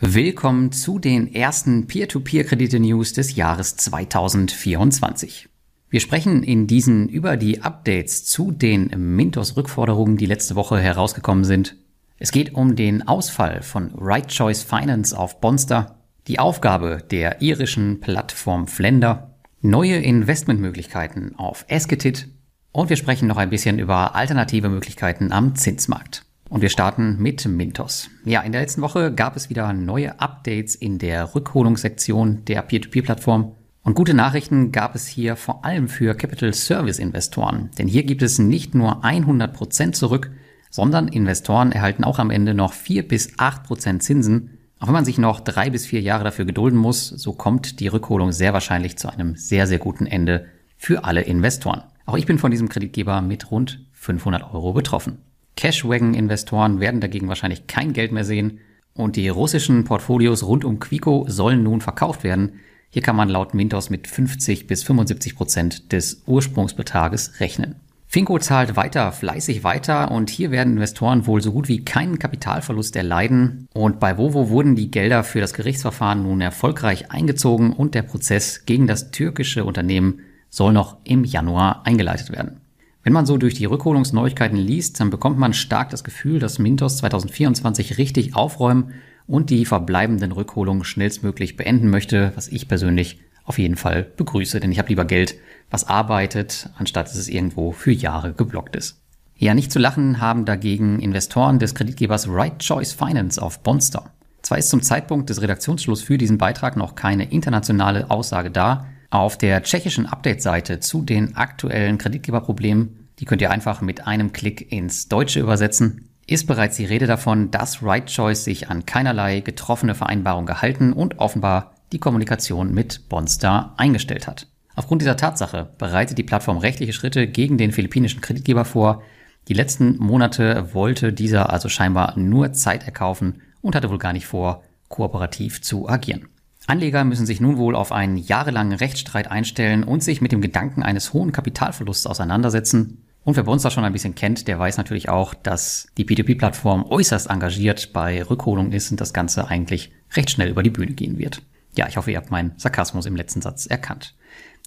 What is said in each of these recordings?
Willkommen zu den ersten Peer-to-Peer-Kredite-News des Jahres 2024. Wir sprechen in diesen über die Updates zu den Mintos-Rückforderungen, die letzte Woche herausgekommen sind. Es geht um den Ausfall von Right Choice Finance auf Bonster, die Aufgabe der irischen Plattform Flender, neue Investmentmöglichkeiten auf Esketit und wir sprechen noch ein bisschen über alternative Möglichkeiten am Zinsmarkt. Und wir starten mit Mintos. Ja, in der letzten Woche gab es wieder neue Updates in der Rückholungssektion der Peer-to-Peer-Plattform. Und gute Nachrichten gab es hier vor allem für Capital Service Investoren. Denn hier gibt es nicht nur 100 Prozent zurück, sondern Investoren erhalten auch am Ende noch 4 bis 8 Prozent Zinsen. Auch wenn man sich noch drei bis vier Jahre dafür gedulden muss, so kommt die Rückholung sehr wahrscheinlich zu einem sehr, sehr guten Ende für alle Investoren. Auch ich bin von diesem Kreditgeber mit rund 500 Euro betroffen. Cashwagon-Investoren werden dagegen wahrscheinlich kein Geld mehr sehen und die russischen Portfolios rund um Quico sollen nun verkauft werden. Hier kann man laut Mintos mit 50 bis 75 Prozent des Ursprungsbetrages rechnen. Finco zahlt weiter fleißig weiter und hier werden Investoren wohl so gut wie keinen Kapitalverlust erleiden. Und bei Vovo wurden die Gelder für das Gerichtsverfahren nun erfolgreich eingezogen und der Prozess gegen das türkische Unternehmen soll noch im Januar eingeleitet werden. Wenn man so durch die Rückholungsneuigkeiten liest, dann bekommt man stark das Gefühl, dass Mintos 2024 richtig aufräumen und die verbleibenden Rückholungen schnellstmöglich beenden möchte, was ich persönlich auf jeden Fall begrüße, denn ich habe lieber Geld, was arbeitet, anstatt dass es irgendwo für Jahre geblockt ist. Ja, nicht zu lachen haben dagegen Investoren des Kreditgebers Right Choice Finance auf Bonster. Zwar ist zum Zeitpunkt des Redaktionsschlusses für diesen Beitrag noch keine internationale Aussage da, auf der tschechischen Update-Seite zu den aktuellen Kreditgeberproblemen, die könnt ihr einfach mit einem Klick ins Deutsche übersetzen, ist bereits die Rede davon, dass Right Choice sich an keinerlei getroffene Vereinbarung gehalten und offenbar die Kommunikation mit Bonstar eingestellt hat. Aufgrund dieser Tatsache bereitet die Plattform rechtliche Schritte gegen den philippinischen Kreditgeber vor. Die letzten Monate wollte dieser also scheinbar nur Zeit erkaufen und hatte wohl gar nicht vor, kooperativ zu agieren. Anleger müssen sich nun wohl auf einen jahrelangen Rechtsstreit einstellen und sich mit dem Gedanken eines hohen Kapitalverlusts auseinandersetzen. Und wer da schon ein bisschen kennt, der weiß natürlich auch, dass die P2P-Plattform äußerst engagiert bei Rückholung ist und das Ganze eigentlich recht schnell über die Bühne gehen wird. Ja, ich hoffe, ihr habt meinen Sarkasmus im letzten Satz erkannt.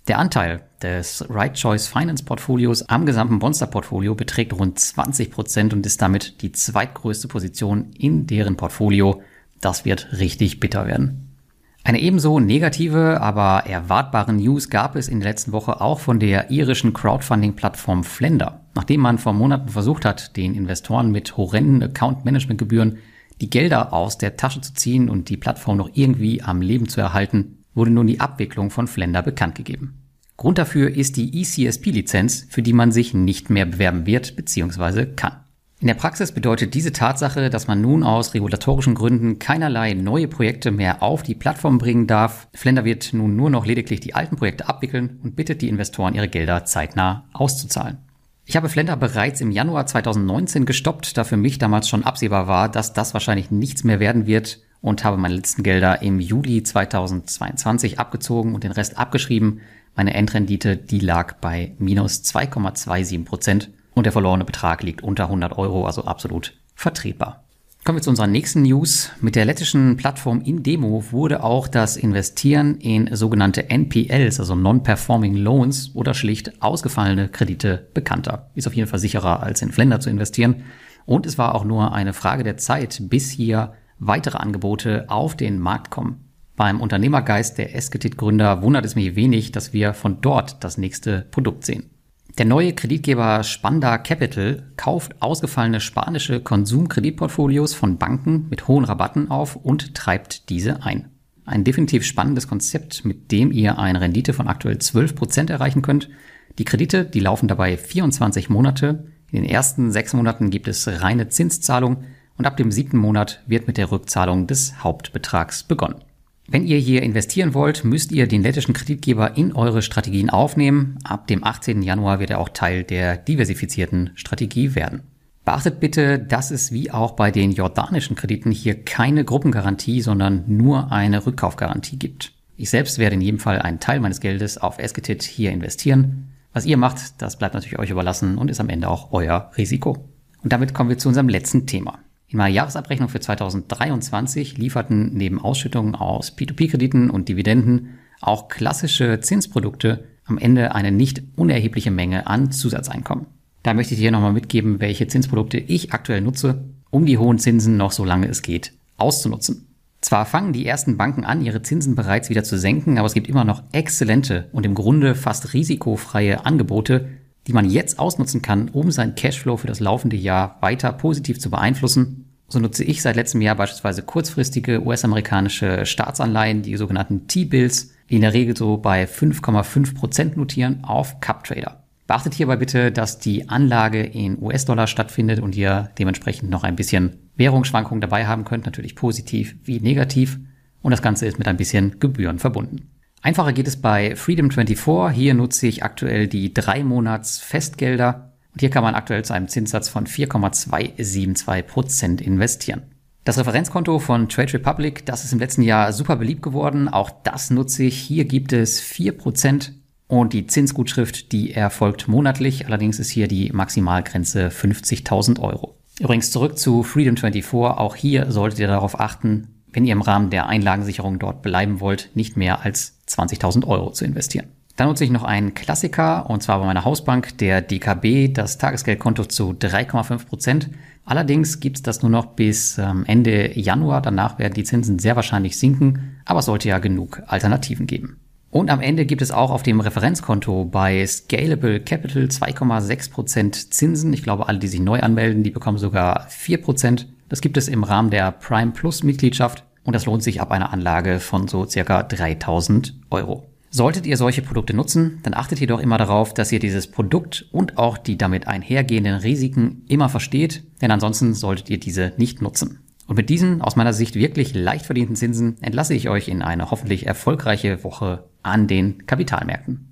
Der Anteil des Right Choice Finance Portfolios am gesamten Monster Portfolio beträgt rund 20 Prozent und ist damit die zweitgrößte Position in deren Portfolio. Das wird richtig bitter werden. Eine ebenso negative, aber erwartbare News gab es in der letzten Woche auch von der irischen Crowdfunding-Plattform Flender. Nachdem man vor Monaten versucht hat, den Investoren mit horrenden Account-Management-Gebühren die Gelder aus der Tasche zu ziehen und die Plattform noch irgendwie am Leben zu erhalten, wurde nun die Abwicklung von Flender bekannt gegeben. Grund dafür ist die ECSP-Lizenz, für die man sich nicht mehr bewerben wird bzw. kann. In der Praxis bedeutet diese Tatsache, dass man nun aus regulatorischen Gründen keinerlei neue Projekte mehr auf die Plattform bringen darf. Flender wird nun nur noch lediglich die alten Projekte abwickeln und bittet die Investoren, ihre Gelder zeitnah auszuzahlen. Ich habe Flender bereits im Januar 2019 gestoppt, da für mich damals schon absehbar war, dass das wahrscheinlich nichts mehr werden wird und habe meine letzten Gelder im Juli 2022 abgezogen und den Rest abgeschrieben. Meine Endrendite, die lag bei minus 2,27 Prozent und der verlorene Betrag liegt unter 100 Euro, also absolut vertretbar. Kommen wir zu unserer nächsten News. Mit der lettischen Plattform Indemo wurde auch das Investieren in sogenannte NPLs, also Non-Performing Loans oder schlicht ausgefallene Kredite bekannter. Ist auf jeden Fall sicherer als in Flender zu investieren. Und es war auch nur eine Frage der Zeit, bis hier weitere Angebote auf den Markt kommen. Beim Unternehmergeist der Esketit-Gründer wundert es mich wenig, dass wir von dort das nächste Produkt sehen. Der neue Kreditgeber Spanda Capital kauft ausgefallene spanische Konsumkreditportfolios von Banken mit hohen Rabatten auf und treibt diese ein. Ein definitiv spannendes Konzept, mit dem ihr eine Rendite von aktuell 12 Prozent erreichen könnt. Die Kredite, die laufen dabei 24 Monate. In den ersten sechs Monaten gibt es reine Zinszahlung und ab dem siebten Monat wird mit der Rückzahlung des Hauptbetrags begonnen. Wenn ihr hier investieren wollt, müsst ihr den lettischen Kreditgeber in eure Strategien aufnehmen. Ab dem 18. Januar wird er auch Teil der diversifizierten Strategie werden. Beachtet bitte, dass es wie auch bei den jordanischen Krediten hier keine Gruppengarantie, sondern nur eine Rückkaufgarantie gibt. Ich selbst werde in jedem Fall einen Teil meines Geldes auf Esketit hier investieren. Was ihr macht, das bleibt natürlich euch überlassen und ist am Ende auch euer Risiko. Und damit kommen wir zu unserem letzten Thema. In meiner Jahresabrechnung für 2023 lieferten neben Ausschüttungen aus P2P-Krediten und Dividenden auch klassische Zinsprodukte am Ende eine nicht unerhebliche Menge an Zusatzeinkommen. Da möchte ich dir nochmal mitgeben, welche Zinsprodukte ich aktuell nutze, um die hohen Zinsen noch so lange es geht auszunutzen. Zwar fangen die ersten Banken an, ihre Zinsen bereits wieder zu senken, aber es gibt immer noch exzellente und im Grunde fast risikofreie Angebote, die man jetzt ausnutzen kann, um seinen Cashflow für das laufende Jahr weiter positiv zu beeinflussen. So nutze ich seit letztem Jahr beispielsweise kurzfristige US-amerikanische Staatsanleihen, die sogenannten T-Bills, die in der Regel so bei 5,5 Prozent notieren, auf CupTrader. Beachtet hierbei bitte, dass die Anlage in US-Dollar stattfindet und ihr dementsprechend noch ein bisschen Währungsschwankungen dabei haben könnt, natürlich positiv wie negativ. Und das Ganze ist mit ein bisschen Gebühren verbunden. Einfacher geht es bei Freedom24. Hier nutze ich aktuell die drei Monats Festgelder. Und hier kann man aktuell zu einem Zinssatz von 4,272 Prozent investieren. Das Referenzkonto von Trade Republic, das ist im letzten Jahr super beliebt geworden. Auch das nutze ich. Hier gibt es 4% und die Zinsgutschrift, die erfolgt monatlich. Allerdings ist hier die Maximalgrenze 50.000 Euro. Übrigens zurück zu Freedom24. Auch hier solltet ihr darauf achten, wenn ihr im Rahmen der Einlagensicherung dort bleiben wollt, nicht mehr als 20.000 Euro zu investieren. Dann nutze ich noch einen Klassiker und zwar bei meiner Hausbank, der DKB, das Tagesgeldkonto zu 3,5 Prozent. Allerdings gibt es das nur noch bis ähm, Ende Januar. Danach werden die Zinsen sehr wahrscheinlich sinken, aber es sollte ja genug Alternativen geben. Und am Ende gibt es auch auf dem Referenzkonto bei Scalable Capital 2,6% Zinsen. Ich glaube, alle, die sich neu anmelden, die bekommen sogar 4%. Das gibt es im Rahmen der Prime Plus Mitgliedschaft und das lohnt sich ab einer Anlage von so circa 3000 Euro. Solltet ihr solche Produkte nutzen, dann achtet jedoch immer darauf, dass ihr dieses Produkt und auch die damit einhergehenden Risiken immer versteht, denn ansonsten solltet ihr diese nicht nutzen. Und mit diesen aus meiner Sicht wirklich leicht verdienten Zinsen entlasse ich euch in eine hoffentlich erfolgreiche Woche an den Kapitalmärkten.